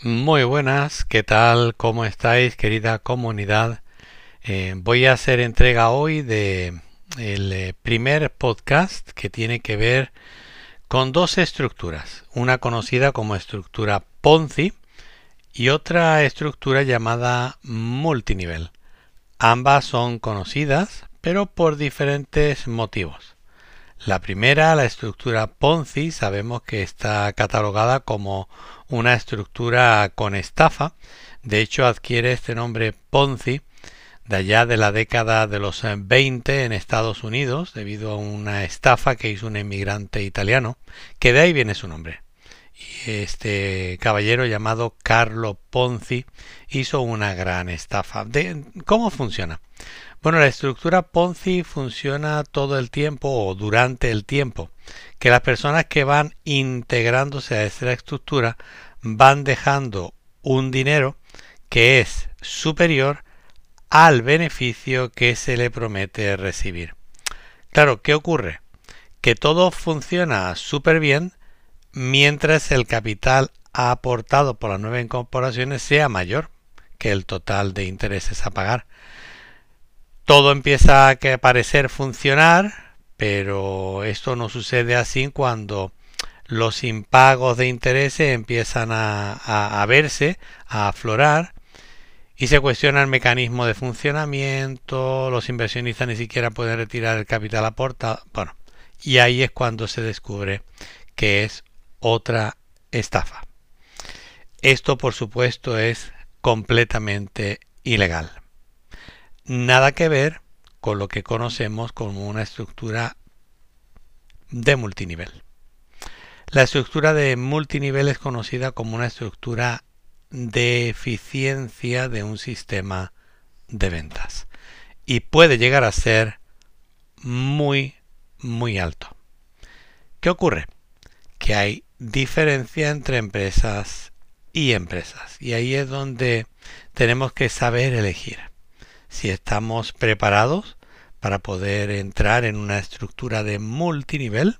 Muy buenas, ¿qué tal? ¿Cómo estáis, querida comunidad? Eh, voy a hacer entrega hoy de el eh, primer podcast que tiene que ver con dos estructuras, una conocida como estructura Ponzi y otra estructura llamada multinivel. Ambas son conocidas, pero por diferentes motivos. La primera, la estructura Ponzi, sabemos que está catalogada como una estructura con estafa. De hecho, adquiere este nombre Ponzi de allá de la década de los 20 en Estados Unidos, debido a una estafa que hizo un emigrante italiano, que de ahí viene su nombre. Este caballero llamado Carlo Ponzi hizo una gran estafa. ¿Cómo funciona? Bueno, la estructura Ponzi funciona todo el tiempo o durante el tiempo que las personas que van integrándose a esta estructura van dejando un dinero que es superior al beneficio que se le promete recibir. Claro, ¿qué ocurre? Que todo funciona súper bien mientras el capital aportado por las nuevas incorporaciones sea mayor que el total de intereses a pagar. Todo empieza a parecer funcionar, pero esto no sucede así cuando los impagos de intereses empiezan a, verse, a aflorar, y se cuestiona el mecanismo de funcionamiento, los inversionistas ni siquiera pueden retirar el capital aportado, bueno, y ahí es cuando se descubre que es otra estafa. Esto, por supuesto, es completamente ilegal nada que ver con lo que conocemos como una estructura de multinivel. La estructura de multinivel es conocida como una estructura de eficiencia de un sistema de ventas y puede llegar a ser muy muy alto. ¿Qué ocurre? Que hay diferencia entre empresas y empresas y ahí es donde tenemos que saber elegir si estamos preparados para poder entrar en una estructura de multinivel,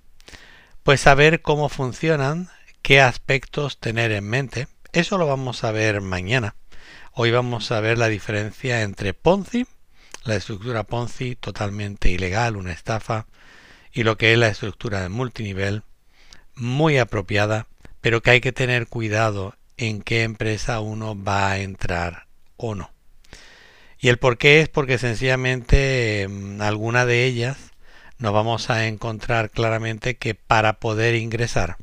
pues saber cómo funcionan, qué aspectos tener en mente. Eso lo vamos a ver mañana. Hoy vamos a ver la diferencia entre Ponzi, la estructura Ponzi totalmente ilegal, una estafa, y lo que es la estructura de multinivel, muy apropiada, pero que hay que tener cuidado en qué empresa uno va a entrar o no. Y el por qué es porque sencillamente em, alguna de ellas nos vamos a encontrar claramente que para poder ingresar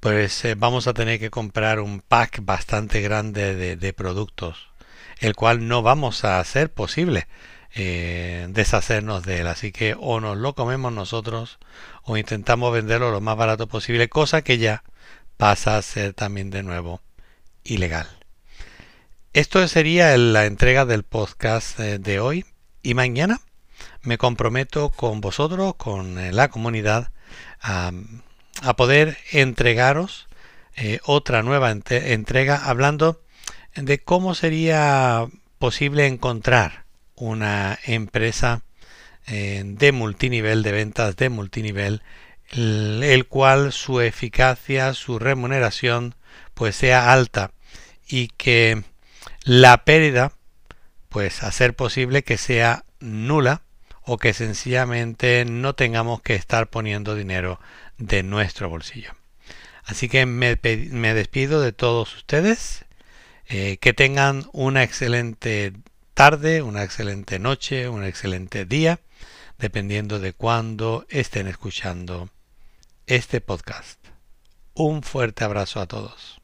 pues eh, vamos a tener que comprar un pack bastante grande de, productos el cual no vamos a hacer posible eh, deshacernos de él. Así que o nos lo comemos nosotros o intentamos venderlo lo más barato posible cosa que ya pasa a ser también de nuevo ilegal. Esto sería la entrega del podcast eh, de hoy. Y mañana me comprometo con vosotros, con eh, la comunidad, a, poder entregaros otra nueva entrega hablando de cómo sería posible encontrar una empresa de multinivel, de ventas de multinivel, el cual su eficacia, su remuneración, pues sea alta y que la pérdida, pues hacer posible que sea nula o que sencillamente no tengamos que estar poniendo dinero de nuestro bolsillo. Así que me, despido de todos ustedes. Eh, que tengan una excelente tarde, una excelente noche, un excelente día, dependiendo de cuándo estén escuchando este podcast. Un fuerte abrazo a todos.